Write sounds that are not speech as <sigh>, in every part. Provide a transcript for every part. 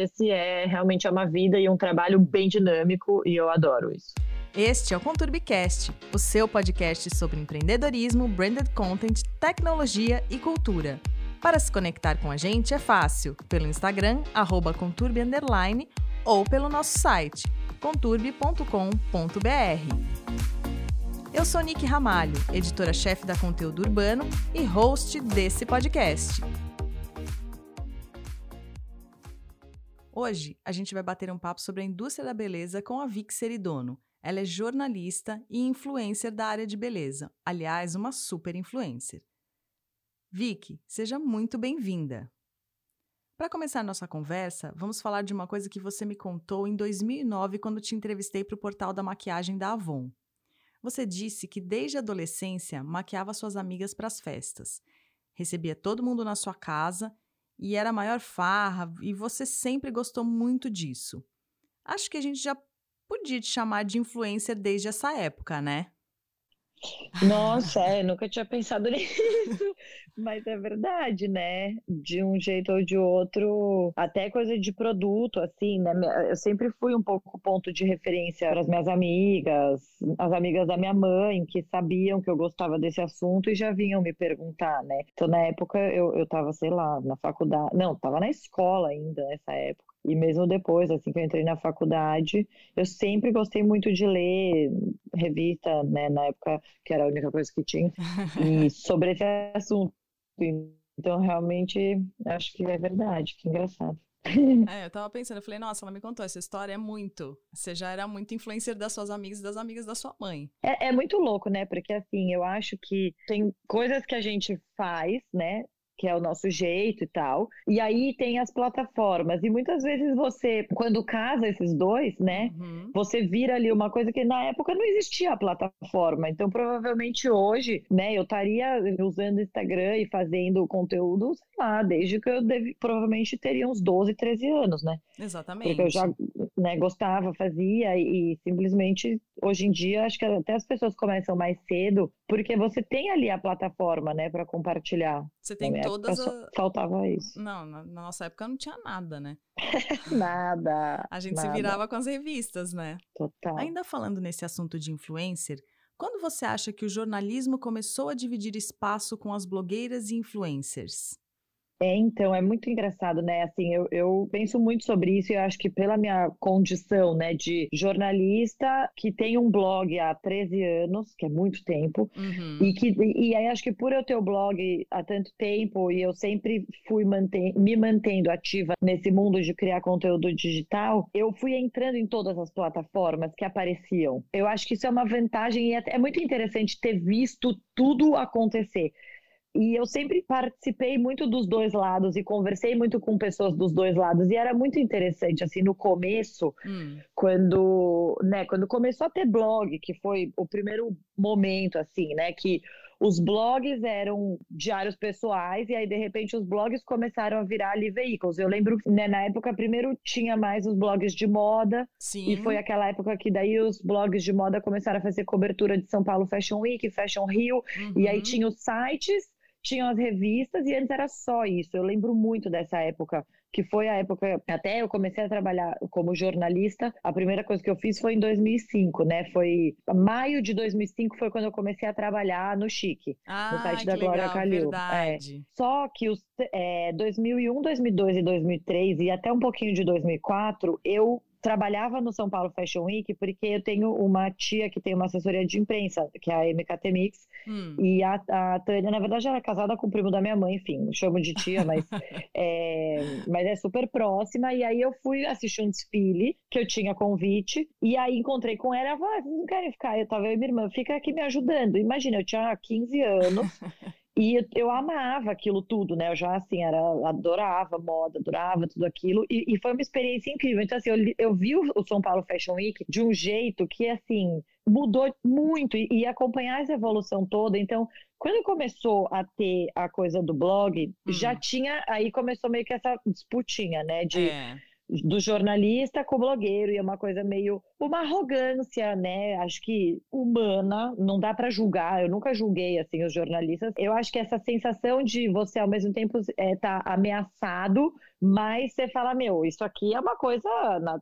esse é realmente é uma vida e um trabalho bem dinâmico e eu adoro isso. Este é o Conturbicast, o seu podcast sobre empreendedorismo, branded content, tecnologia e cultura. Para se conectar com a gente é fácil, pelo Instagram, arroba conturbi, ou pelo nosso site, conturbi.com.br. Eu sou Nick Ramalho, editora-chefe da Conteúdo Urbano e host desse podcast. Hoje a gente vai bater um papo sobre a indústria da beleza com a Vic Seridono. Ela é jornalista e influencer da área de beleza, aliás, uma super influencer. Vicky, seja muito bem-vinda. Para começar nossa conversa, vamos falar de uma coisa que você me contou em 2009 quando te entrevistei para o portal da maquiagem da Avon. Você disse que desde a adolescência maquiava suas amigas para as festas, recebia todo mundo na sua casa e era a maior farra, e você sempre gostou muito disso. Acho que a gente já podia te chamar de influencer desde essa época, né? Nossa, é, nunca tinha pensado <laughs> nisso, mas é verdade, né? De um jeito ou de outro, até coisa de produto, assim, né? Eu sempre fui um pouco ponto de referência para as minhas amigas, as amigas da minha mãe, que sabiam que eu gostava desse assunto e já vinham me perguntar, né? Então, na época, eu, eu tava, sei lá, na faculdade, não, tava na escola ainda nessa época. E mesmo depois, assim que eu entrei na faculdade, eu sempre gostei muito de ler revista, né, na época que era a única coisa que tinha, e <laughs> sobre esse assunto. Então, realmente, acho que é verdade, que engraçado. <laughs> É, eu tava pensando, eu falei, nossa, ela me contou essa história, é muito. Você já era muito influencer das suas amigas e das amigas da sua mãe. É, é muito louco, né? Porque assim, eu acho que tem coisas que a gente faz, né? Que é o nosso jeito e tal. E aí tem as plataformas. E muitas vezes você, quando casa esses dois, né, uhum. você vira ali uma coisa que na época não existia a plataforma. Então, provavelmente hoje, né, eu estaria usando o Instagram e fazendo conteúdo, sei lá, desde que eu deve, provavelmente teria uns 12, 13 anos, né? Exatamente. Porque eu já né, gostava, fazia e, e simplesmente hoje em dia acho que até as pessoas começam mais cedo porque você tem ali a plataforma, né, para compartilhar. Você tem todas a... faltava isso. Não, na, na, nossa época não tinha nada, né? <laughs> nada. A gente nada. se virava com as revistas, né? Total. Ainda falando nesse assunto de influencer, quando você acha que o jornalismo começou a dividir espaço com as blogueiras e influencers? É, então, é muito engraçado, né? Assim, eu, eu penso muito sobre isso e eu acho que pela minha condição, né, de jornalista que tem um blog há 13 anos, que é muito tempo, uhum. e que e aí acho que por eu ter o blog há tanto tempo e eu sempre fui manter, me mantendo ativa nesse mundo de criar conteúdo digital, eu fui entrando em todas as plataformas que apareciam. Eu acho que isso é uma vantagem e é, é muito interessante ter visto tudo acontecer. E eu sempre participei muito dos dois lados e conversei muito com pessoas dos dois lados. E era muito interessante, assim, no começo, hum. quando, né, quando começou a ter blog, que foi o primeiro momento, assim, né, que os blogs eram diários pessoais e aí de repente os blogs começaram a virar ali veículos. Eu lembro, né, na época primeiro tinha mais os blogs de moda Sim. e foi aquela época que daí os blogs de moda começaram a fazer cobertura de São Paulo Fashion Week, Fashion Rio uhum. e aí uhum. tinha os sites tinham as revistas e antes era só isso. Eu lembro muito dessa época, que foi a época, até eu comecei a trabalhar como jornalista, a primeira coisa que eu fiz foi em 2005, né? Foi maio de 2005 foi quando eu comecei a trabalhar no Chique, ah, no site da Glória Calil. É. Só que os é, 2001, 2002 e 2003 e até um pouquinho de 2004, eu trabalhava no São Paulo Fashion Week porque eu tenho uma tia que tem uma assessoria de imprensa, que é a MKT Mix, hum. e a, a Tânia, na verdade, era casada com o primo da minha mãe, enfim, chamo de tia, <laughs> mas é, mas é super próxima, e aí eu fui assistir um desfile, que eu tinha convite, e aí encontrei com ela, ela falou, ah, vocês não querem ficar, eu tava eu e minha irmã, fica aqui me ajudando, imagina, eu tinha 15 anos, <laughs> E eu amava aquilo tudo, né? Eu já, assim, era, adorava moda, adorava tudo aquilo. E, e foi uma experiência incrível. Então, assim, eu, eu vi o, São Paulo Fashion Week de um jeito que, assim, mudou muito. E, e acompanhar essa evolução toda. Então, quando começou a ter a coisa do blog, hum. já tinha... Aí começou meio que essa disputinha, né? De... É do jornalista com o blogueiro, e é uma coisa meio uma arrogância, né? Acho que humana, não dá para julgar. Eu nunca julguei assim os jornalistas. Eu acho que essa sensação de você ao mesmo tempo é, tá ameaçado, mas você fala, meu, isso aqui é uma coisa,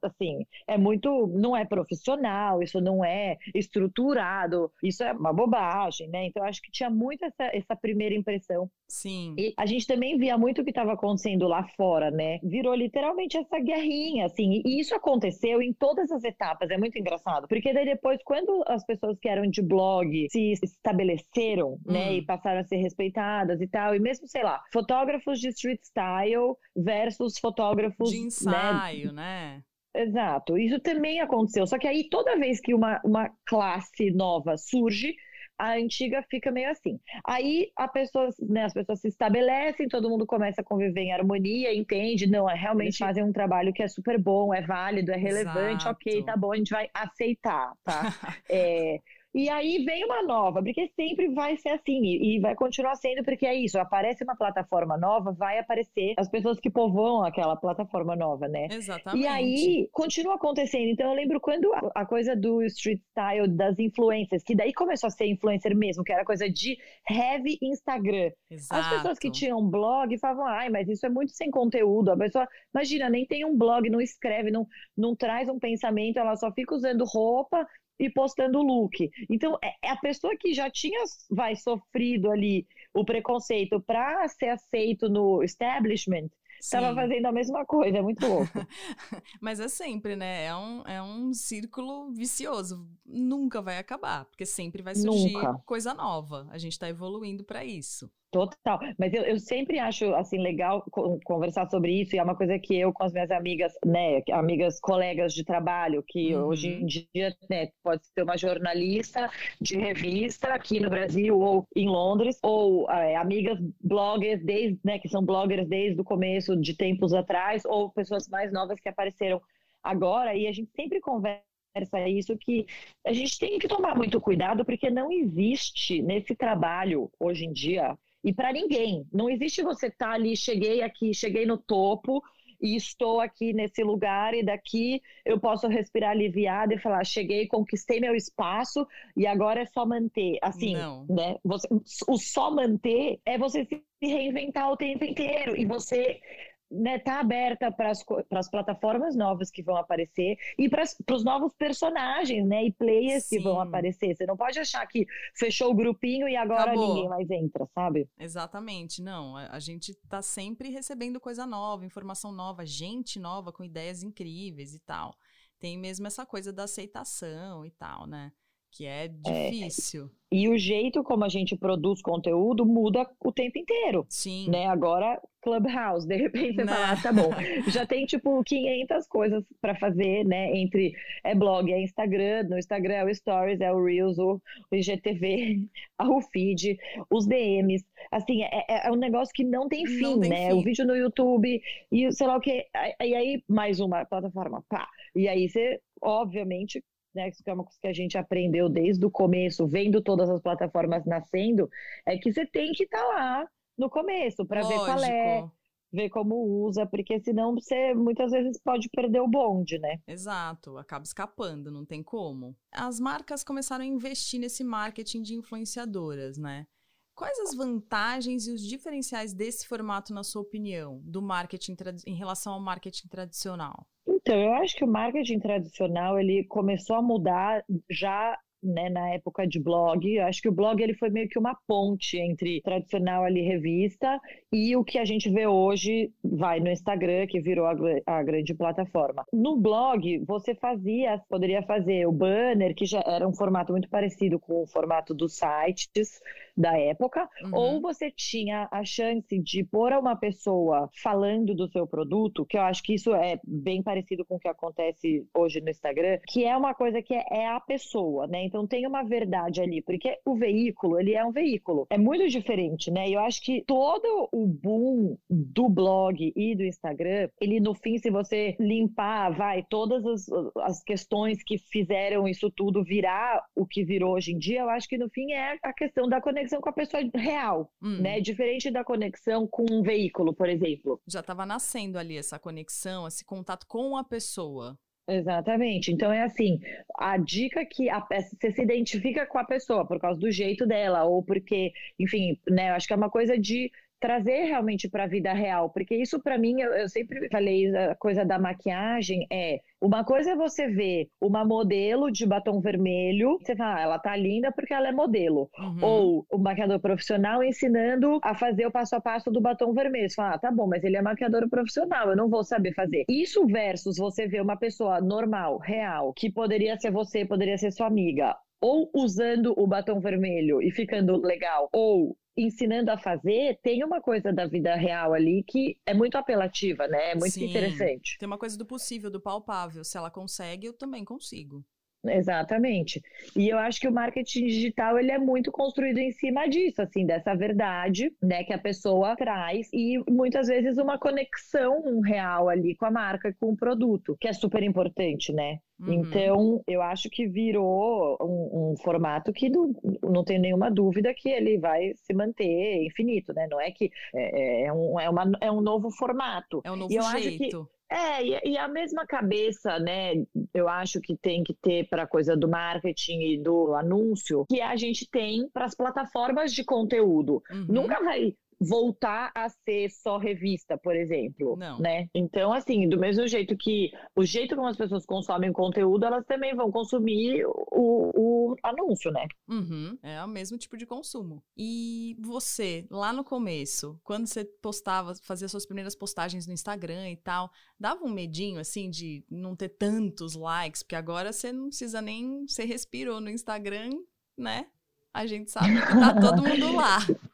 assim, é muito, não é profissional, isso não é estruturado, isso é uma bobagem, né? Então acho que tinha muito essa, essa primeira impressão. Sim. E a gente também via muito o que estava acontecendo lá fora, né? Virou literalmente essa guerrinha, assim, e isso aconteceu em todas as etapas é muito engraçado. Porque daí depois, quando as pessoas que eram de blog se estabeleceram, né, hum. né, e passaram a ser respeitadas e tal, e mesmo, sei lá, fotógrafos de street style versus fotógrafos. De ensaio, né? né? Exato. Isso também aconteceu. Só que aí, toda vez que uma, uma classe nova surge, a antiga fica meio assim. Aí a pessoa, né, as pessoas se estabelecem, todo mundo começa a conviver em harmonia, entende, não, é, realmente fazem um trabalho que é super bom, é válido, é relevante, Exato. ok, tá bom, a gente vai aceitar, tá? <laughs> é, e aí vem uma nova, porque sempre vai ser assim, e, vai continuar sendo, porque é isso, aparece uma plataforma nova, vai aparecer as pessoas que povoam aquela plataforma nova, né? Exatamente. E aí continua acontecendo. Então eu lembro quando a, coisa do street style, das influências, que daí começou a ser influencer mesmo, que era coisa de heavy Instagram. Exato. As pessoas que tinham blog falavam, ai, mas isso é muito sem conteúdo. A pessoa, imagina, nem tem um blog, não escreve, não, não traz um pensamento, ela só fica usando roupa e postando o look. Então, é, é a pessoa que já tinha, vai, sofrido ali o preconceito para ser aceito no establishment, estava fazendo a mesma coisa, é muito louco. <laughs> Mas é sempre, né? É um, é um círculo vicioso. Nunca vai acabar, porque sempre vai surgir Nunca. coisa nova. A gente está evoluindo para isso. Total. Mas eu, eu sempre acho, assim, legal conversar sobre isso, e é uma coisa que eu com as minhas amigas, né, amigas colegas de trabalho, que uhum. hoje em dia, né, pode ser uma jornalista de revista aqui no Brasil ou em Londres, ou é, amigas bloggers, desde, né, que são bloggers desde o começo de tempos atrás, ou pessoas mais novas que apareceram agora, e a gente sempre conversa isso que a gente tem que tomar muito cuidado porque não existe nesse trabalho hoje em dia e para ninguém. Não existe você estar tá ali, cheguei aqui, cheguei no topo e estou aqui nesse lugar e daqui eu posso respirar aliviada e falar, cheguei, conquistei meu espaço e agora é só manter. Assim, Não. né? Você, o só manter é você se reinventar o tempo inteiro e você né, tá aberta para as plataformas novas que vão aparecer e para os novos personagens, né, e players Sim. que vão aparecer. Você não pode achar que fechou o grupinho e agora Acabou. ninguém mais entra, sabe? Exatamente, não. A, a gente tá sempre recebendo coisa nova, informação nova, gente nova com ideias incríveis e tal. Tem mesmo essa coisa da aceitação e tal, né? Que é, é difícil. É. E o jeito como a gente produz conteúdo muda o tempo inteiro. Sim. Né? Agora, Clubhouse, de repente você fala, ah, tá bom. <laughs> Já tem, tipo, 500 coisas para fazer, né? Entre é blog, é Instagram, no Instagram é o Stories, é o Reels, o, o IGTV, <laughs> o feed, os DMs. Assim, é, é, é, um negócio que não tem fim, não tem né? Fim. O vídeo no YouTube e sei lá o que. E aí, mais uma plataforma, pá. E aí você, obviamente, né, isso é uma coisa que a gente aprendeu desde o começo, vendo todas as plataformas nascendo, é que você tem que estar tá lá no começo para ver qual é, ver como usa, porque senão você muitas vezes pode perder o bonde, né? Exato, acaba escapando, não tem como. As marcas começaram a investir nesse marketing de influenciadoras, né? Quais as vantagens e os diferenciais desse formato, na sua opinião, do marketing em relação ao marketing tradicional? Então, eu acho que o marketing tradicional ele começou a mudar já né, na época de blog. Eu acho que o blog ele foi meio que uma ponte entre tradicional ali revista e o que a gente vê hoje vai no Instagram, que virou a, a, grande plataforma. No blog, você fazia, poderia fazer o banner, que já era um formato muito parecido com o formato dos sites da época, uhum. ou você tinha a chance de pôr uma pessoa falando do seu produto, que eu acho que isso é bem parecido com o que acontece hoje no Instagram, que é uma coisa que é, é a pessoa, né? Então tem uma verdade ali, porque o veículo, ele é um veículo. É muito diferente, né? E eu acho que todo o boom do blog e do Instagram, ele no fim, se você limpar, vai, todas as, as questões que fizeram isso tudo virar o que virou hoje em dia, eu acho que no fim é a questão da conexão com a pessoa real, hum. né? Diferente da conexão com um veículo, por exemplo. Já estava nascendo ali essa conexão, esse contato com a pessoa. Exatamente. Então é assim, a dica que a, você se identifica com a pessoa por causa do jeito dela ou porque, enfim, né, eu acho que é uma coisa de trazer realmente para a vida real, porque isso para mim, eu, eu, sempre falei a coisa da maquiagem é uma coisa é você ver uma modelo de batom vermelho, você fala, ah, ela tá linda porque ela é modelo, uhum. ou o um maquiador profissional ensinando a fazer o passo a passo do batom vermelho, você fala, ah, tá bom, mas ele é maquiador profissional, eu não vou saber fazer. Isso versus você ver uma pessoa normal, real, que poderia ser você, poderia ser sua amiga, ou usando o batom vermelho e ficando legal, ou ensinando a fazer, tem uma coisa da vida real ali que é muito apelativa, né? É muito Sim, interessante. Tem uma coisa do possível, do palpável. Se ela consegue, eu também consigo. Exatamente. E eu acho que o marketing digital ele é muito construído em cima disso, assim, dessa verdade, né, que a pessoa traz e muitas vezes uma conexão real ali com a marca e com o produto, que é super importante, né? Uhum. Então, eu acho que virou um, um, formato que não, não tenho nenhuma dúvida que ele vai se manter infinito, né? Não é que é, é, um, é, uma, é um novo formato. É um novo jeito. É, e, a mesma cabeça, né, eu acho que tem que ter para a coisa do marketing e do anúncio, que a gente tem para as plataformas de conteúdo. Uhum. Nunca vai voltar a ser só revista, por exemplo. Não. Né? Então, assim, do mesmo jeito que o jeito como as pessoas consomem conteúdo, elas também vão consumir o, o anúncio, né? Uhum. É o mesmo tipo de consumo. E você, lá no começo, quando você postava, fazia suas primeiras postagens no Instagram e tal, dava um medinho, assim, de não ter tantos likes? Porque agora você não precisa nem. Você respirou no Instagram, né? A gente sabe que tá todo mundo lá. <laughs>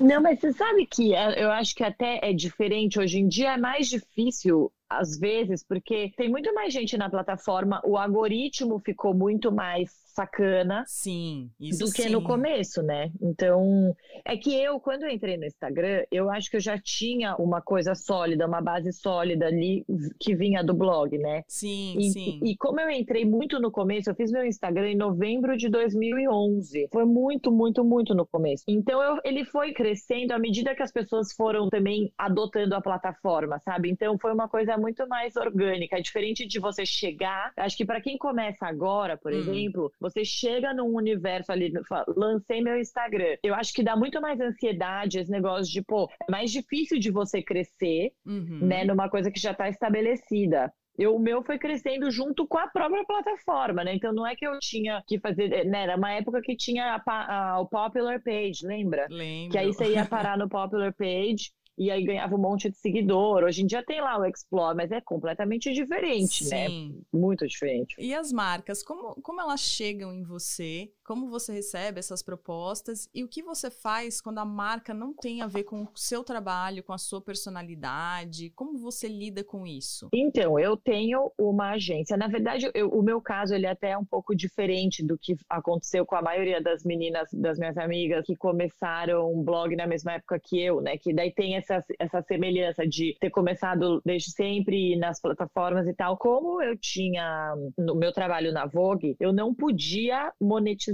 Não, mas você sabe que é, eu acho que até é diferente. Hoje em dia é mais difícil às vezes, porque tem muito mais gente na plataforma, o algoritmo ficou muito mais sacana sim, do que sim. no começo, né? Então, é que eu, quando eu entrei no Instagram, eu acho que eu já tinha uma coisa sólida, uma base sólida ali que vinha do blog, né? Sim, e, sim. E, e como eu entrei muito no começo, eu fiz meu Instagram em novembro de 2011. Foi muito, muito, muito no começo. Então, eu, ele foi crescendo à medida que as pessoas foram também adotando a plataforma, sabe? Então, foi uma coisa muito mais orgânica. É diferente de você chegar. Acho que para quem começa agora, por hum. exemplo, você chega num universo ali, fala, lancei meu Instagram. Eu acho que dá muito mais ansiedade esse negócio de, pô, é mais difícil de você crescer, uhum. né, numa coisa que já está estabelecida. Eu, o meu foi crescendo junto com a própria plataforma, né? Então não é que eu tinha que fazer, né? Era uma época que tinha a, a, o popular page, lembra? Lembro. Que aí você ia <laughs> parar no popular page e aí ganhava um monte de seguidor. Hoje em dia tem lá o Explore, mas é completamente diferente, né? Sim. né? Muito diferente. E as marcas, como, como elas chegam em você? Como você recebe essas propostas? E o que você faz quando a marca não tem a ver com o seu trabalho, com a sua personalidade? Como você lida com isso? Então, eu tenho uma agência. Na verdade, eu, o meu caso ele é até um pouco diferente do que aconteceu com a maioria das meninas, das minhas amigas, que começaram um blog na mesma época que eu, né? Que daí tem essa, essa semelhança de ter começado desde sempre nas plataformas e tal. Como eu tinha no meu trabalho na Vogue, eu não podia monetizar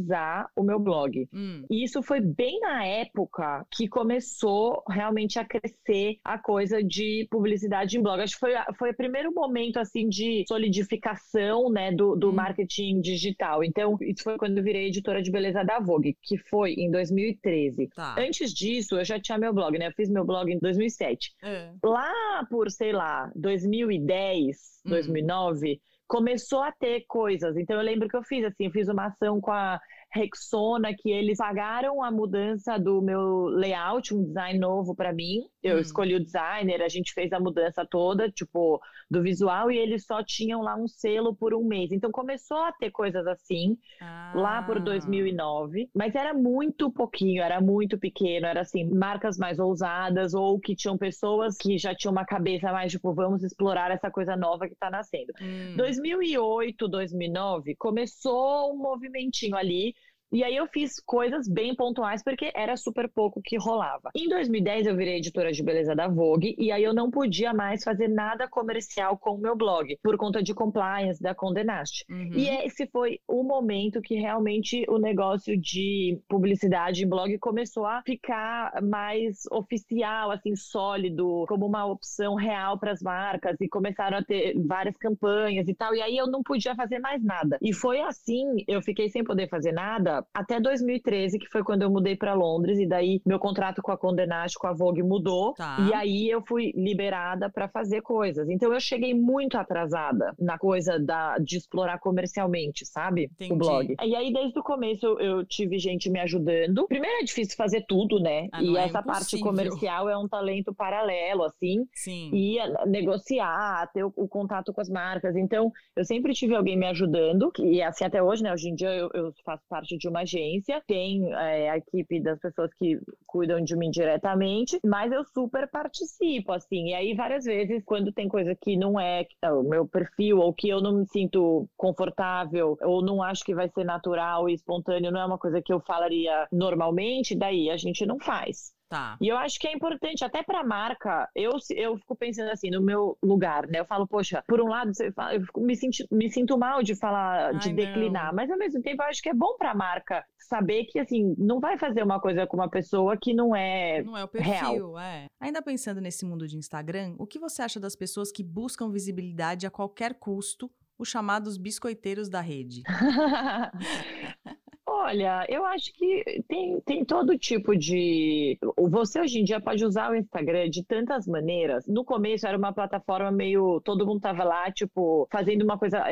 o meu blog. Hum. E isso foi bem na época que começou realmente a crescer a coisa de publicidade em blog. Acho que foi, foi o primeiro momento assim de solidificação né, do, do hum. marketing digital. Então, isso foi quando eu virei editora de beleza da Vogue, que foi em 2013. Tá. Antes disso, eu já tinha meu blog, né? Eu fiz meu blog em 2007. É. Lá por, sei lá, 2010, hum. 2009, começou a ter coisas. Então eu lembro que eu fiz assim, eu fiz uma ação com a Rexona, que eles pagaram a mudança do meu layout, um design novo para mim. Eu hum. escolhi o designer, a gente fez a mudança toda, tipo, do visual, e eles só tinham lá um selo por um mês. Então começou a ter coisas assim, ah. lá por 2009, mas era muito pouquinho, era muito pequeno, era assim, marcas mais ousadas ou que tinham pessoas que já tinham uma cabeça mais, tipo, vamos explorar essa coisa nova que tá nascendo. Hum. 2008, 2009, começou um movimentinho ali e aí eu fiz coisas bem pontuais porque era super pouco que rolava. Em 2010 eu virei editora de beleza da Vogue e aí eu não podia mais fazer nada comercial com o meu blog por conta de compliance da Condé Nast. Uhum. E esse foi o momento que realmente o negócio de publicidade em blog começou a ficar mais oficial, assim, sólido, como uma opção real para as marcas e começaram a ter várias campanhas e tal. E aí eu não podia fazer mais nada. E foi assim, eu fiquei sem poder fazer nada até 2013, que foi quando eu mudei para Londres, e daí meu contrato com a Condé Nast, com a Vogue mudou, tá. e aí eu fui liberada para fazer coisas. Então eu cheguei muito atrasada na coisa da, de explorar comercialmente, sabe? Entendi. O blog. E aí desde o começo eu, eu, tive gente me ajudando. Primeiro é difícil fazer tudo, né? Ah, e é essa parte comercial é um talento paralelo, assim. Sim. E negociar, ter o, o, contato com as marcas. Então eu sempre tive alguém me ajudando, e assim até hoje, né? Hoje em dia eu, eu faço parte de uma agência, tem é, a equipe das pessoas que cuidam de mim diretamente, mas eu super participo, assim. E aí, várias vezes, quando tem coisa que não é, é o meu perfil, ou que eu não me sinto confortável, ou não acho que vai ser natural e espontâneo, não é uma coisa que eu falaria normalmente, daí a gente não faz. Tá. E eu acho que é importante, até para a marca, eu, eu fico pensando assim, no meu lugar, né? Eu falo, poxa, por um lado, fala, eu fico, me, sinto, me sinto mal de falar, Ai, de declinar, não. mas ao mesmo tempo eu acho que é bom para a marca saber que, assim, não vai fazer uma coisa com uma pessoa que não é Não é o perfil, real. é. Ainda pensando nesse mundo de Instagram, o que você acha das pessoas que buscam visibilidade a qualquer custo, os chamados biscoiteiros da rede? <laughs> Olha, eu acho que tem, tem todo tipo de. Você hoje em dia pode usar o Instagram de tantas maneiras. No começo era uma plataforma meio. Todo mundo tava lá, tipo, fazendo uma coisa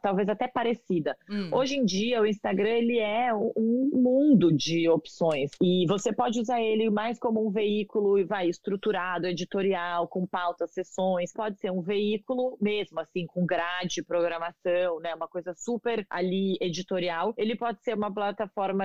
talvez até parecida. Hum. Hoje em dia, o Instagram ele é um mundo de opções. E você pode usar ele mais como um veículo, vai, estruturado, editorial, com pautas, sessões. Pode ser um veículo mesmo, assim, com grade, programação, né? Uma coisa super ali editorial. Ele pode ser uma plataforma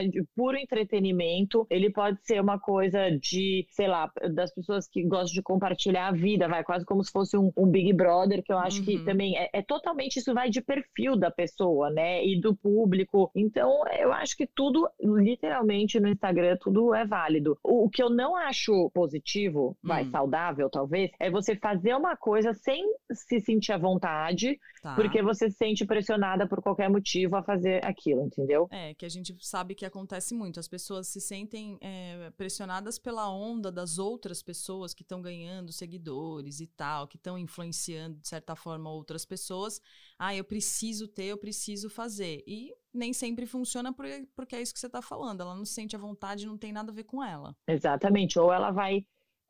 de puro entretenimento, ele pode ser uma coisa de, sei lá, das pessoas que gostam de compartilhar a vida, vai, quase como se fosse um, um Big Brother, que eu acho uhum. que também é, é, totalmente, isso vai de perfil da pessoa, né, e do público. Então, eu acho que tudo, literalmente, no Instagram, tudo é válido. O, o que eu não acho positivo, vai, uhum. saudável, talvez, é você fazer uma coisa sem se sentir à vontade, tá. porque você se sente pressionada por qualquer motivo a fazer aquilo, entendeu? É, que a gente gente sabe que acontece muito. As pessoas se sentem é, pressionadas pela onda das outras pessoas que estão ganhando seguidores e tal, que estão influenciando, de certa forma, outras pessoas. Ah, eu preciso ter, eu preciso fazer. E nem sempre funciona porque é isso que você está falando. Ela não se sente à vontade, não tem nada a ver com ela. Exatamente. Ou ela vai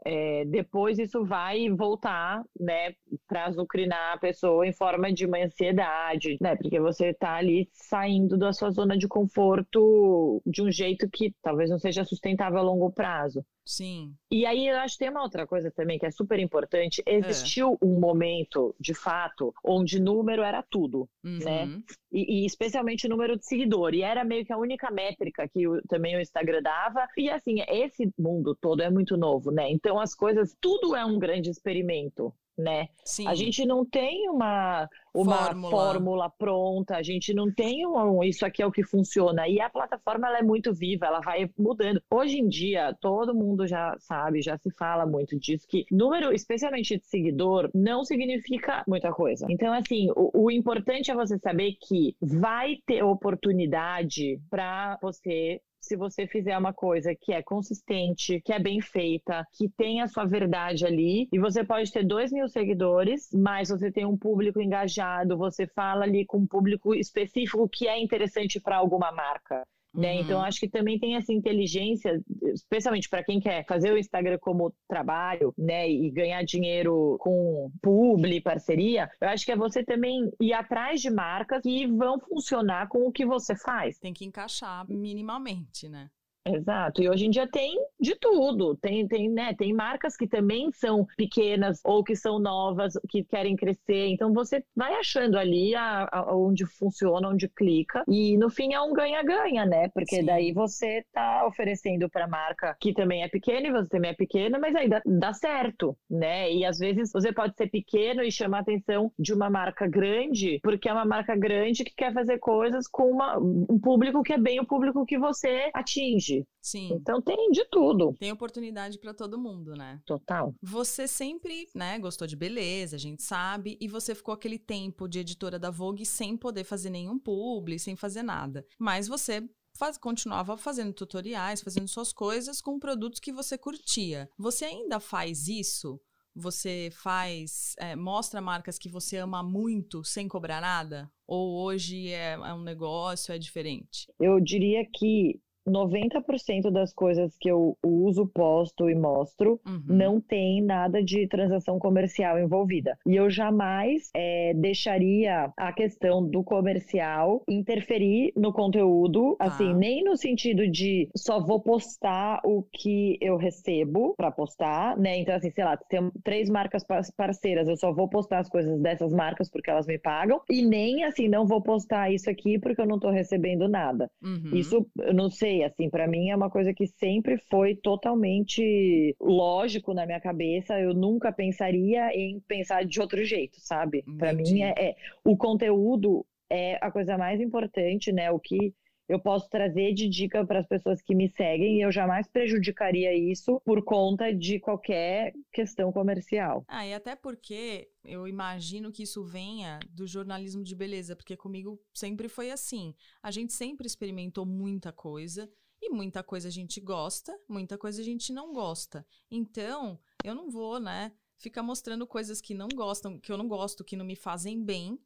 é, depois isso vai voltar, né, para azucrinar a pessoa em forma de uma ansiedade, né, porque você está ali saindo da sua zona de conforto de um jeito que talvez não seja sustentável a longo prazo. Sim. E aí eu acho que tem uma outra coisa também que é super importante. Existiu é. um momento, de fato, onde número era tudo, uhum. né? E, e, especialmente número de seguidor. E era meio que a única métrica que o, também o Instagram dava. E assim, esse mundo todo é muito novo, né? Então as coisas, tudo é um grande experimento né? Sim. A gente não tem uma, uma fórmula. fórmula. pronta, a gente não tem um, isso aqui é o que funciona. E a plataforma ela é muito viva, ela vai mudando. Hoje em dia, todo mundo já sabe, já se fala muito disso, que número, especialmente de seguidor, não significa muita coisa. Então, assim, o, o importante é você saber que vai ter oportunidade para você se você fizer uma coisa que é consistente, que é bem feita, que tem a sua verdade ali, e você pode ter dois mil seguidores, mas você tem um público engajado, você fala ali com um público específico que é interessante para alguma marca. Né? Uhum. Então, acho que também tem essa inteligência, especialmente para quem quer fazer o Instagram como trabalho, né, e ganhar dinheiro com publi, parceria. Eu acho que é você também ir atrás de marcas que vão funcionar com o que você faz. Tem que encaixar minimamente, né? Exato. E hoje em dia tem de tudo. Tem, tem, né, tem marcas que também são pequenas ou que são novas, que querem crescer. Então você vai achando ali a, a, onde funciona, onde clica. E no fim é um ganha-ganha, né? Porque Sim. daí você tá oferecendo para marca que também é pequena e você também é pequena, mas aí dá, dá certo, né? E às vezes você pode ser pequeno e chamar a atenção de uma marca grande, porque é uma marca grande que quer fazer coisas com uma, um público que é bem o público que você atinge. Sim. Então tem de tudo. Tem oportunidade para todo mundo, né? Total. Você sempre, né, gostou de beleza, a gente sabe, e você ficou aquele tempo de editora da Vogue sem poder fazer nenhum publi, sem fazer nada. Mas você faz, continuava fazendo tutoriais, fazendo suas coisas com produtos que você curtia. Você ainda faz isso? Você faz, é, mostra marcas que você ama muito sem cobrar nada? Ou hoje é, é um negócio, é diferente? Eu diria que 90% das coisas que eu uso, posto e mostro Uhum. não tem nada de transação comercial envolvida. E eu jamais é, deixaria a questão do comercial interferir no conteúdo, Tá. assim, nem no sentido de só vou postar o que eu recebo para postar, né? Então, assim, sei lá, tem três marcas par- parceiras, eu só vou postar as coisas dessas marcas porque elas me pagam, e nem assim, não vou postar isso aqui porque eu não tô recebendo nada. Uhum. Isso, eu não sei, assim, para mim é uma coisa que sempre foi totalmente lógico na minha cabeça. Eu nunca pensaria em pensar de outro jeito, sabe? Para mim é, é- o conteúdo é a coisa mais importante, né? O que eu posso trazer de dica para as pessoas que me seguem e eu jamais prejudicaria isso por conta de qualquer questão comercial. Ah, e até porque eu imagino que isso venha do jornalismo de beleza, porque comigo sempre foi assim. A gente sempre experimentou muita coisa e muita coisa a gente gosta, muita coisa a gente não gosta. Então, eu não vou, né, ficar mostrando coisas que não gostam, que eu não gosto, que não me fazem bem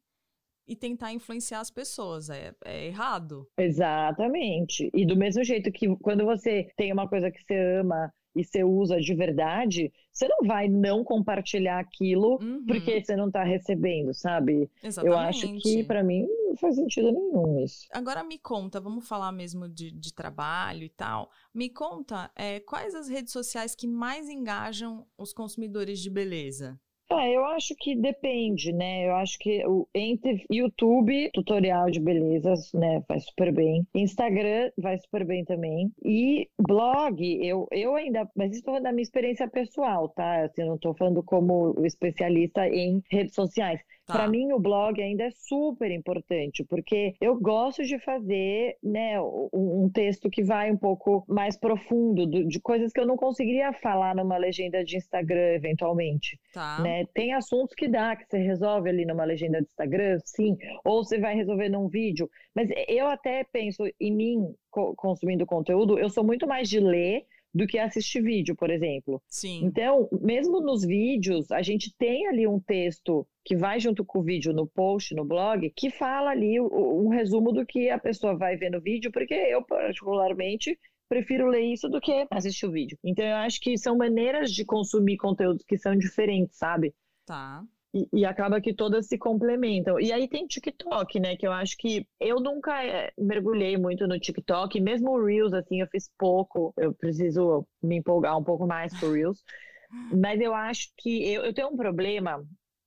e tentar influenciar as pessoas. É, é errado. Exatamente. E do mesmo jeito que quando você tem uma coisa que você ama e você usa de verdade, você não vai não compartilhar aquilo Uhum, porque você não tá recebendo, sabe? exatamente. Eu acho que pra mim não faz sentido nenhum isso. Agora me conta, vamos falar mesmo de, de trabalho e tal. Me conta é, quais as redes sociais que mais engajam os consumidores de beleza? Ah, eu acho que depende, né? Eu acho que o, entre YouTube, tutorial de belezas, né? Vai super bem. Instagram vai super bem também. E blog, eu, eu ainda. Mas isso da minha experiência pessoal, tá? Assim, não tô falando como especialista em redes sociais. Tá. Para mim, o blog ainda é super importante, porque eu gosto de fazer né, um, um texto que vai um pouco mais profundo, do- de coisas que eu não conseguiria falar numa legenda de Instagram, eventualmente Tá. né? Tem assuntos que dá, que você resolve ali numa legenda de Instagram, sim, ou você vai resolver num vídeo. Mas eu até penso em mim co- consumindo conteúdo, eu sou muito mais de ler do que assistir vídeo, por exemplo. Sim. Então, mesmo nos vídeos, a gente tem ali um texto que vai junto com o vídeo no post, no blog, que fala ali um resumo do que a pessoa vai ver no vídeo, porque eu, particularmente, prefiro ler isso do que assistir o vídeo. Então, eu acho que são maneiras de consumir conteúdos que são diferentes, sabe? Tá. E, e acaba que todas se complementam. E aí tem TikTok, né? Que eu acho que eu nunca eh, mergulhei muito no TikTok, mesmo o Reels, assim, eu fiz pouco. Eu preciso me empolgar um pouco mais pro Reels. Mas eu acho que eu, eu tenho um problema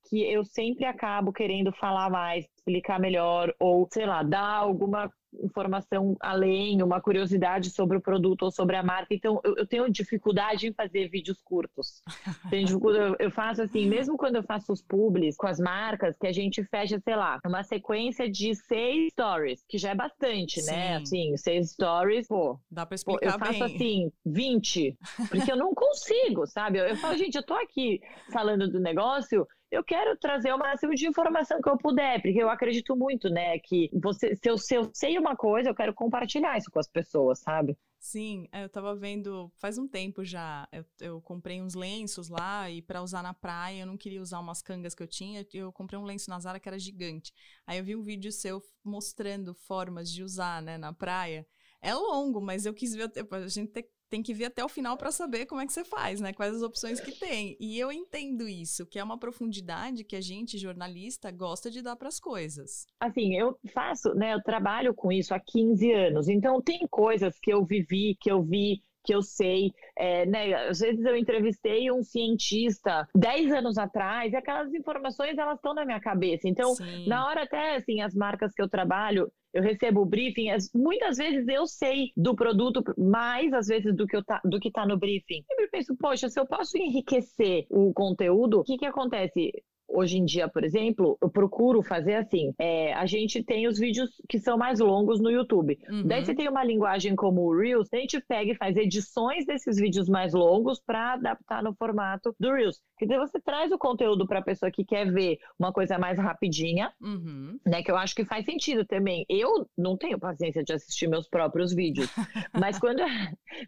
que eu sempre acabo querendo falar mais, explicar melhor, ou, sei lá, dar alguma informação além, uma curiosidade sobre o produto ou sobre a marca. Então, eu, eu tenho dificuldade em fazer vídeos curtos. <laughs> Eu, eu faço assim, mesmo quando eu faço os publis com as marcas, que a gente fecha, sei lá, uma sequência de seis stories, que já é bastante, né? Sim. Assim, seis stories, pô, Dá pra Pô, eu explicar faço bem. assim, 20, <laughs> porque eu não consigo, sabe? Eu, eu falo, gente, eu tô aqui falando do negócio, eu quero trazer o máximo de informação que eu puder, porque eu acredito muito, né, que você, se eu, se eu sei uma coisa, eu quero compartilhar isso com as pessoas, sabe? Sim, é, eu tava vendo faz um tempo já. Eu, eu comprei uns lenços lá e pra usar na praia, eu não queria usar umas cangas que eu tinha, eu comprei um lenço na Zara que era gigante. Aí eu vi um vídeo seu mostrando formas de usar, né, na praia. É longo, mas eu quis ver. A gente tem que ver até o final para saber como é que você faz, né? Quais as opções que tem. E eu entendo isso, que é uma profundidade que a gente, jornalista, gosta de dar para as coisas. Assim, eu faço, né? Eu trabalho com isso há 15 anos. Então, tem coisas que eu vivi, que eu vi, que eu sei, é, né? Às vezes eu entrevistei um cientista 10 anos atrás e aquelas informações elas estão na minha cabeça. Então, Sim. na hora até assim, as marcas que eu trabalho, eu recebo o briefing, muitas vezes eu sei do produto mais, às vezes, do que, tá, do que tá no briefing. Eu penso, poxa, se eu posso enriquecer o conteúdo, o que que acontece? Hoje em dia, por exemplo, eu procuro fazer assim: é, a gente tem os vídeos que são mais longos no YouTube. Uhum. Daí você tem uma linguagem como o Reels, a gente pega e faz edições desses vídeos mais longos para adaptar no formato do Reels. Quer dizer, você traz o conteúdo para a pessoa que quer ver uma coisa mais rapidinha, uhum. né? Que eu acho que faz sentido também. Eu não tenho paciência de assistir meus próprios vídeos, <laughs> mas quando,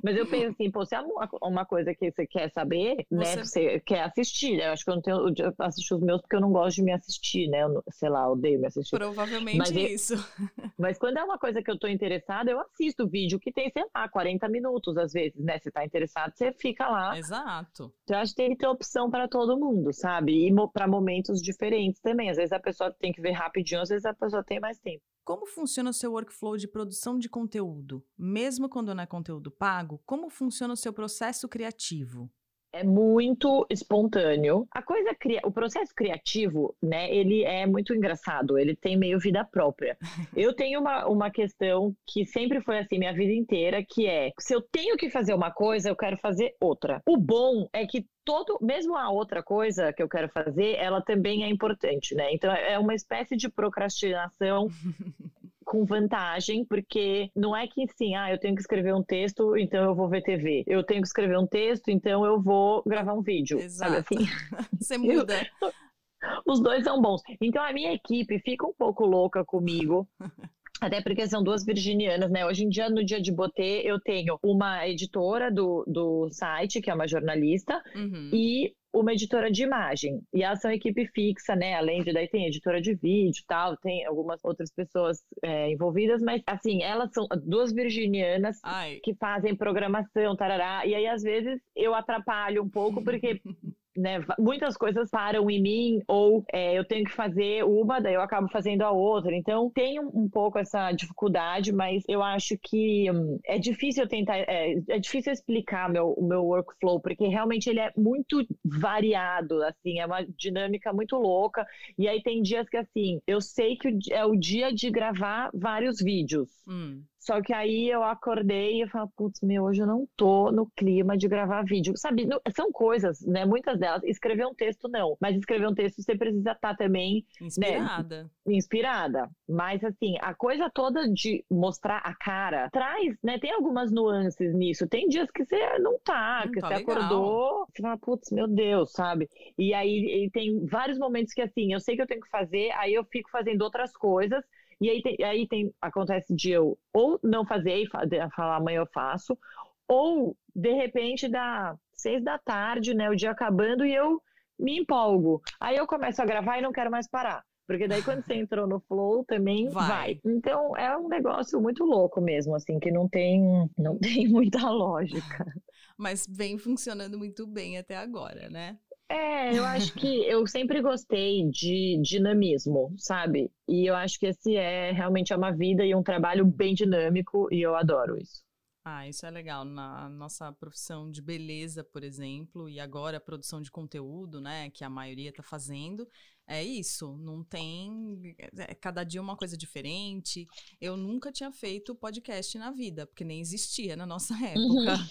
mas eu penso assim, pô, se é uma, coisa que você quer saber, né, você... né? Você quer assistir. Eu acho que eu não tenho, eu assisti os meus porque eu não gosto de me assistir, né? Eu, sei lá, odeio me assistir. Provavelmente mas, isso. <laughs> Mas quando é uma coisa que eu tô interessada, eu assisto o vídeo que tem, sei lá, 40 minutos às vezes, né? Você tá interessado, você fica lá. Exato. Então, eu acho que tem que ter opção para todo mundo, sabe? E para momentos diferentes também. Às vezes a pessoa tem que ver rapidinho, às vezes a pessoa tem mais tempo. Como funciona o seu workflow de produção de conteúdo? Mesmo quando não é conteúdo pago, como funciona o seu processo criativo? É muito espontâneo. A coisa cria... o processo criativo, né, ele é muito engraçado, ele tem meio vida própria. <laughs> Eu tenho uma, uma questão que sempre foi assim minha vida inteira, que é, se eu tenho que fazer uma coisa, eu quero fazer outra. O bom é que todo, mesmo a outra coisa que eu quero fazer, ela também é importante, né? Então é uma espécie de procrastinação <laughs> com vantagem, porque não é que sim, ah, eu tenho que escrever um texto, então eu vou ver TV. Eu tenho que escrever um texto, então eu vou gravar um vídeo. Exato. Sabe assim? <laughs> Você muda. <laughs> Os dois são bons. Então a minha equipe fica um pouco louca comigo. <laughs> Até porque são duas virginianas, né? Hoje em dia, no dia de Botê, eu tenho uma editora do, do site, que é uma jornalista, uhum. e uma editora de imagem. E elas são equipe fixa, né? Além de daí tem editora de vídeo tal, tem algumas outras pessoas é, envolvidas, mas assim, elas são duas virginianas Ai. que fazem programação, tarará. E aí, às vezes, eu atrapalho um pouco, porque <laughs> né, muitas coisas param em mim, ou é, eu tenho que fazer uma, daí eu acabo fazendo a outra. Então, tem um, um pouco essa dificuldade, mas eu acho que hum, é difícil tentar, é, é difícil explicar meu, o meu workflow, porque realmente ele é muito variado, assim, é uma dinâmica muito louca. E aí tem dias que, assim, eu sei que é o dia de gravar vários vídeos. Hum. Só que aí eu acordei e falei, putz, meu, hoje eu não tô no clima de gravar vídeo. Sabe, não, são coisas, né? Muitas delas. Escrever um texto, não. Mas escrever um texto você precisa estar tá também. Né, inspirada. Né, inspirada. Mas, assim, a coisa toda de mostrar a cara traz, né? Tem algumas nuances nisso. Tem dias que você não tá, hum, que tá você legal. acordou, você fala, putz, meu Deus, sabe? E aí e tem vários momentos que, assim, eu sei que eu tenho que fazer, aí eu fico fazendo outras coisas. E aí, tem, aí tem, acontece de eu ou não fazer e falar amanhã eu faço, ou de repente dá seis da tarde, né, o dia acabando e eu me empolgo. Aí eu começo a gravar e não quero mais parar. Porque daí quando você <laughs> entrou no flow também vai. vai. Então é um negócio muito louco mesmo, assim, que não tem, não <laughs> tem muita lógica. Mas vem funcionando muito bem até agora, né? É, eu acho que eu sempre gostei de dinamismo, sabe? E eu acho que esse é realmente é uma vida e um trabalho bem dinâmico e eu adoro isso. Ah, isso é legal. Na nossa profissão de beleza, por exemplo, e agora a produção de conteúdo, né, que a maioria está fazendo, é isso. Não tem. É, cada dia uma coisa diferente. Eu nunca tinha feito podcast na vida, porque nem existia na nossa <laughs> época. Uhum.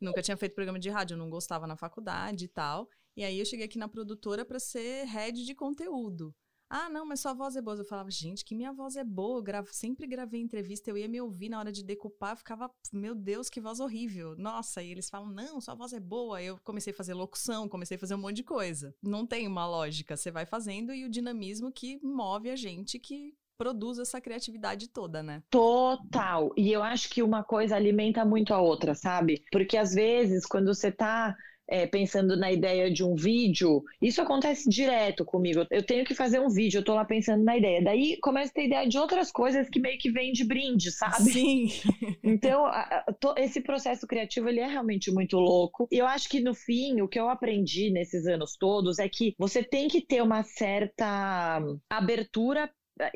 Nunca tinha feito programa de rádio, eu não gostava na faculdade e tal. E aí eu cheguei aqui na produtora para ser head de conteúdo. Ah, não, mas sua voz é boa. Eu falava, gente, que minha voz é boa. Eu gravo, sempre gravei entrevista, eu ia me ouvir na hora de decupar, ficava, meu Deus, que voz horrível. Nossa, e eles falam, não, sua voz é boa. Eu comecei a fazer locução, comecei a fazer um monte de coisa. Não tem uma lógica, você vai fazendo e o dinamismo que move a gente que produz essa criatividade toda, né? Total. E eu acho que uma coisa alimenta muito a outra, sabe? Porque às vezes, quando você tá é, pensando na ideia de um vídeo, isso acontece direto comigo. Eu tenho que fazer um vídeo, eu tô lá pensando na ideia. Daí começa a ter ideia de outras coisas que meio que vem de brinde, sabe? Sim. <laughs> Então, a, to, esse processo criativo, ele é realmente muito louco. E eu acho que, no fim, o que eu aprendi nesses anos todos é que você tem que ter uma certa abertura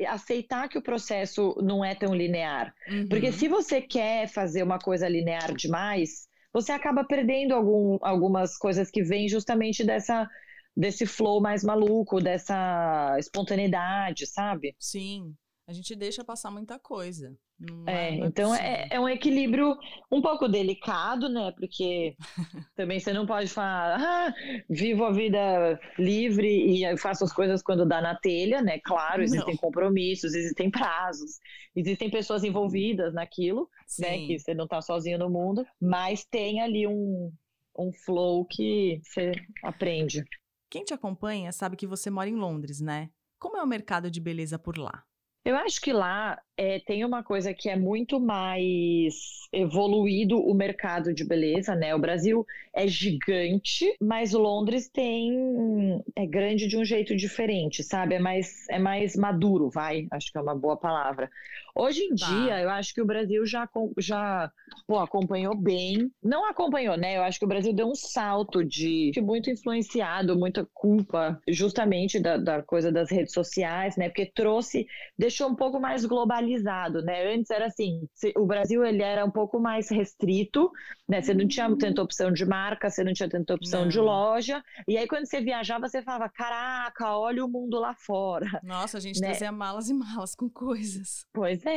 aceitar que o processo não é tão linear. Uhum. Porque se você quer fazer uma coisa linear demais, você acaba perdendo algum, algumas coisas que vêm justamente dessa desse flow mais maluco, dessa espontaneidade, sabe? Sim. A gente deixa passar muita coisa. É, é, então é, é, um equilíbrio um pouco delicado, né? Porque <laughs> também você não pode falar, ah, vivo a vida livre e faço as coisas quando dá na telha, né? Claro, existem não. compromissos, existem prazos, existem pessoas envolvidas naquilo, Sim. né? Que você não tá sozinho no mundo, mas tem ali um, um flow que você aprende. Quem te acompanha sabe que você mora em Londres, né? Como é o mercado de beleza por lá? Eu acho que lá é, tem uma coisa que é muito mais evoluído o mercado de beleza, né? O Brasil é gigante, mas Londres tem é grande de um jeito diferente, sabe? É mais é mais maduro, vai. Acho que é uma boa palavra. Hoje em tá. dia, eu acho que o Brasil já já pô, acompanhou bem. Não acompanhou, né? Eu acho que o Brasil deu um salto de, de muito influenciado, muita culpa, justamente da, da coisa das redes sociais, né? Porque trouxe, deixou um pouco mais globalizado né? Antes era assim, o Brasil ele era um pouco mais restrito, né? Você não tinha tanta opção de marca, você não tinha tanta opção não. de loja. E aí quando você viajava, você falava, caraca, olha o mundo lá fora. Nossa, a gente né? trazia malas e malas com coisas. Pois é.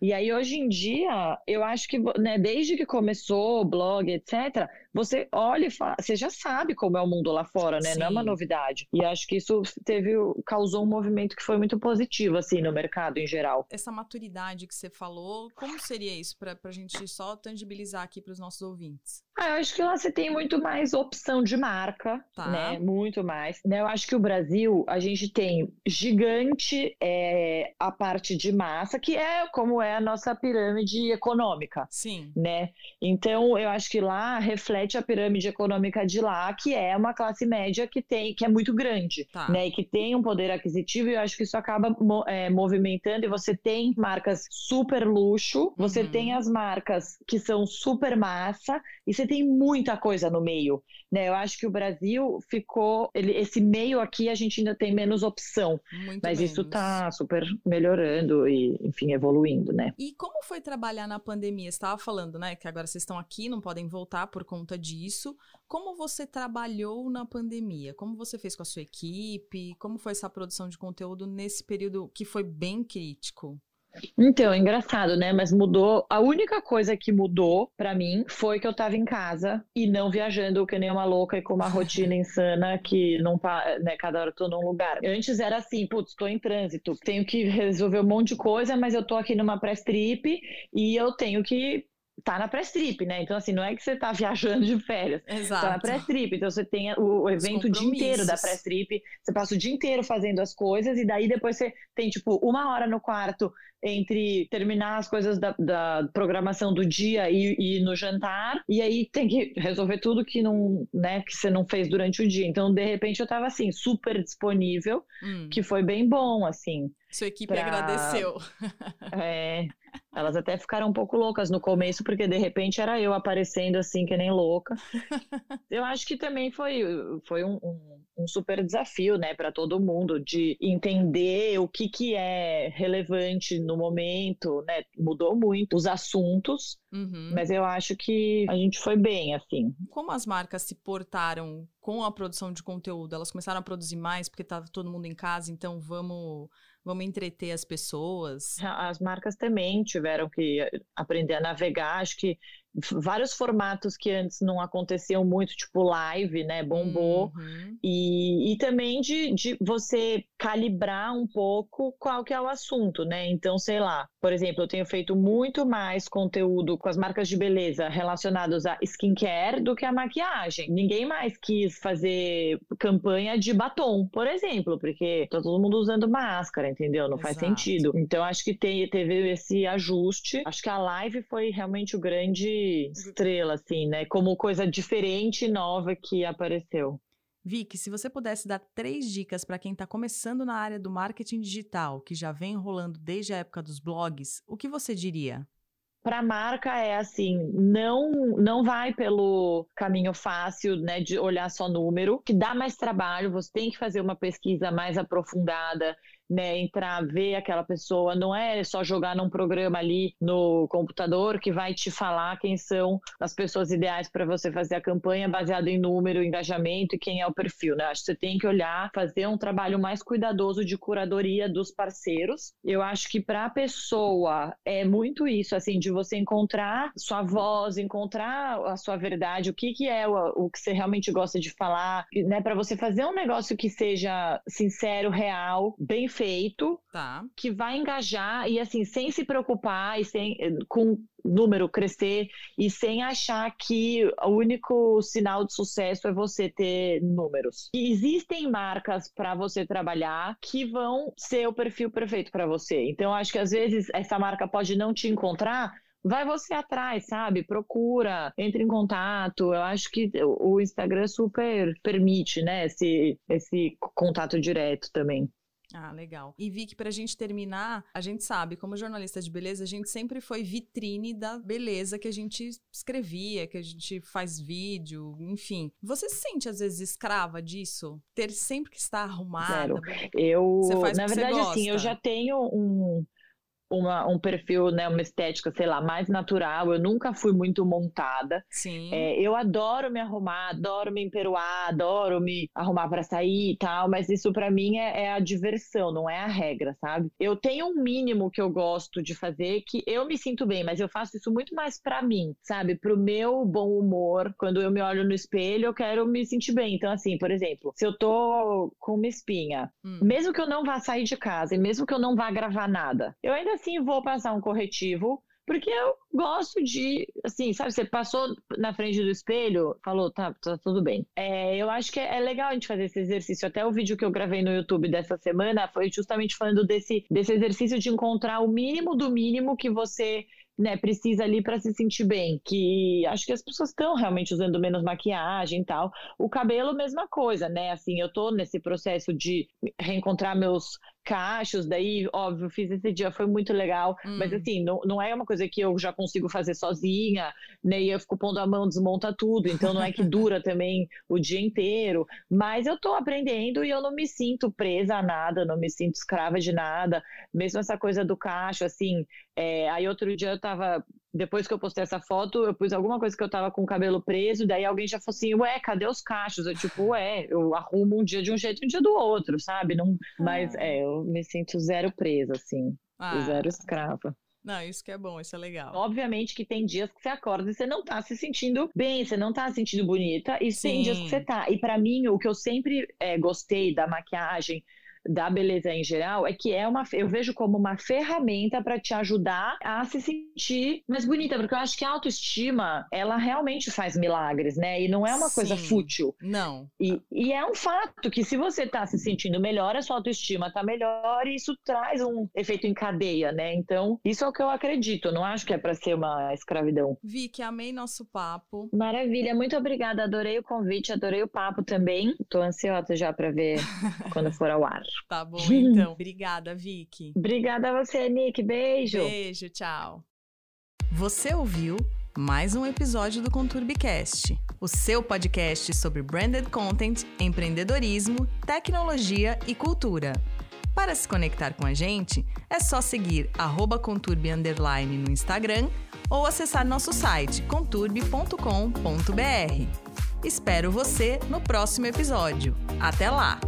E aí hoje em dia, eu acho que, né, desde que começou o blog, etc, você olha e fala, você já sabe como é o mundo lá fora, né? Sim. Não é uma novidade. E acho que isso teve, causou um movimento que foi muito positivo, assim, no mercado em geral. Essa maturidade que você falou, como seria isso para a gente só tangibilizar aqui para os nossos ouvintes? Ah, eu acho que lá você tem muito mais opção de marca, tá. né? Muito mais. Né? Eu acho que o Brasil, a gente tem gigante é, a parte de massa, que é como é a nossa pirâmide econômica. Sim. Né? Então, eu acho que lá reflete a pirâmide econômica de lá, que é uma classe média que tem, que é muito grande, tá. né? E que tem um poder aquisitivo, e eu acho que isso acaba é, movimentando, e você tem marcas super luxo, você uhum. tem as marcas que são super massa, e você tem muita coisa no meio, né? Eu acho que o Brasil ficou, ele, esse meio aqui a gente ainda tem menos opção, Muito mas menos. isso está super melhorando e, enfim, evoluindo, né? E como foi trabalhar na pandemia? Você estava falando, né, que agora vocês estão aqui, não podem voltar por conta disso. Como você trabalhou na pandemia? Como você fez com a sua equipe? Como foi essa produção de conteúdo nesse período que foi bem crítico? Então, engraçado, né? Mas mudou. A única coisa que mudou para mim foi que eu tava em casa e não viajando que nem uma louca e com uma rotina insana que não, né, cada hora eu tô num lugar. Antes era assim, putz, tô em trânsito, tenho que resolver um monte de coisa, mas eu tô aqui numa press trip e eu tenho que tá na press trip, né? Então, assim, não é que você tá viajando de férias. Exato. Tá na press trip. Então, você tem o, o evento o dia inteiro da press trip. Você passa o dia inteiro fazendo as coisas e daí depois você tem, tipo, uma hora no quarto entre terminar as coisas da, da programação do dia e, e no jantar. E aí tem que resolver tudo que não, né, que você não fez durante o dia. Então, de repente, eu tava, assim, super disponível, hum. que foi bem bom, assim. Sua equipe pra... agradeceu. <laughs> É, <laughs> elas até ficaram um pouco loucas no começo, porque de repente era eu aparecendo assim, que nem louca. <laughs> eu acho que também foi, foi um, um, um super desafio, né, para todo mundo, de entender o que, que é relevante no momento, né? Mudou muito os assuntos, uhum. mas eu acho que a gente foi bem, assim. Como as marcas se portaram com a produção de conteúdo? Elas começaram a produzir mais porque estava todo mundo em casa, então vamos vamos entreter as pessoas. As marcas também tiveram que aprender a navegar. Acho que vários formatos que antes não aconteciam muito, tipo live, né? Bombou. Uhum. E, e também de, de você calibrar um pouco qual que é o assunto, né? Então, sei lá, por exemplo, eu tenho feito muito mais conteúdo com as marcas de beleza relacionados a skincare do que a maquiagem. Ninguém mais quis fazer campanha de batom, por exemplo, porque tá todo mundo usando máscara, entendeu? Não Exato. faz sentido. Então, acho que te, teve esse ajuste. Acho que a live foi realmente o grande estrela, assim, né? Como coisa diferente e nova que apareceu. Vicky, se você pudesse dar três dicas para quem está começando na área do marketing digital, que já vem rolando desde a época dos blogs, o que você diria? para a marca é assim, não não vai pelo caminho fácil, né, de olhar só número, que dá mais trabalho, você tem que fazer uma pesquisa mais aprofundada, né, entrar, ver aquela pessoa, não é só jogar num programa ali no computador que vai te falar quem são as pessoas ideais para você fazer a campanha baseado em número, engajamento e quem é o perfil, né? Acho que você tem que olhar, fazer um trabalho mais cuidadoso de curadoria dos parceiros. Eu acho que para a pessoa é muito isso, assim, de você encontrar sua voz, encontrar a sua verdade, o que que é o, o que você realmente gosta de falar, né, para você fazer um negócio que seja sincero, real, bem feito feito, tá. que vai engajar e assim, sem se preocupar e sem com número crescer e sem achar que o único sinal de sucesso é você ter números. E existem marcas para você trabalhar que vão ser o perfil perfeito para você. Então acho que às vezes essa marca pode não te encontrar, vai você atrás, sabe? Procura, entre em contato. Eu acho que o Instagram super permite, né, esse, esse contato direto também. Ah, legal. E vi que pra gente terminar, a gente sabe, como jornalista de beleza, a gente sempre foi vitrine da beleza que a gente escrevia, que a gente faz vídeo, enfim. Você se sente às vezes escrava disso? Ter sempre que estar arrumada? Zero. Eu, na verdade, assim, eu já tenho um uma, um perfil, né, uma estética, sei lá, mais natural. Eu nunca fui muito montada. Sim. É, eu adoro me arrumar, adoro me emperuar, adoro me arrumar para sair e tal, mas isso para mim é, é, a diversão, não é a regra, sabe? Eu tenho um mínimo que eu gosto de fazer que eu me sinto bem, mas eu faço isso muito mais para mim, sabe? Pro meu bom humor. Quando eu me olho no espelho, eu quero me sentir bem. Então, assim, por exemplo, se eu tô com uma espinha, hum. mesmo que eu não vá sair de casa e mesmo que eu não vá gravar nada, eu ainda assim vou passar um corretivo, porque eu gosto de, assim, sabe, você passou na frente do espelho, falou, tá, tá tudo bem. É, eu acho que é, é legal a gente fazer esse exercício. Até o vídeo que eu gravei no YouTube dessa semana foi justamente falando desse, desse exercício de encontrar o mínimo do mínimo que você né, precisa ali para se sentir bem. Que acho que as pessoas estão realmente usando menos maquiagem e tal. O cabelo, mesma coisa, né? Assim, eu tô nesse processo de reencontrar meus cachos, daí, óbvio, fiz esse dia, foi muito legal, hum. mas assim, não, não é uma coisa que eu já consigo fazer sozinha, né, e eu fico pondo a mão, desmonta tudo, então não é que <laughs> dura também o dia inteiro, mas eu tô aprendendo e eu não me sinto presa a nada, não me sinto escrava de nada, mesmo essa coisa do cacho, assim, é, aí outro dia eu tava depois que eu postei essa foto, eu pus alguma coisa que eu tava com o cabelo preso, daí alguém já falou assim, ué, cadê os cachos? Eu, tipo, ué, eu arrumo um dia de um jeito e um dia do outro, sabe? Não, ah. Mas, é, eu me sinto zero presa, assim, ah. zero escrava. Não, isso que é bom, isso é legal. Obviamente que tem dias que você acorda e você não tá se sentindo bem, você não tá se sentindo bonita, e Sim. tem dias que você tá. E para mim, o que eu sempre é, gostei da maquiagem, da beleza em geral é que é uma eu vejo como uma ferramenta para te ajudar a se sentir mais bonita, porque eu acho que a autoestima, ela realmente faz milagres, né? E não é uma Sim. coisa fútil. Não. E, e é um fato que se você tá se sentindo melhor, a sua autoestima tá melhor e isso traz um efeito em cadeia, né? Então, isso é o que eu acredito, não acho que é para ser uma escravidão. Vicky, amei nosso papo. Maravilha, muito obrigada, adorei o convite, adorei o papo também. Tô ansiosa já para ver <laughs> quando for ao ar. Tá bom, então. Obrigada, Vicky. Obrigada a você, Nick. Beijo. Beijo, tchau. Você ouviu mais um episódio do ConturbiCast, o seu podcast sobre branded content, empreendedorismo, tecnologia e cultura. Para se conectar com a gente, é só seguir conturbi no Instagram ou acessar nosso site conturbi.com.br. Espero você no próximo episódio. Até lá!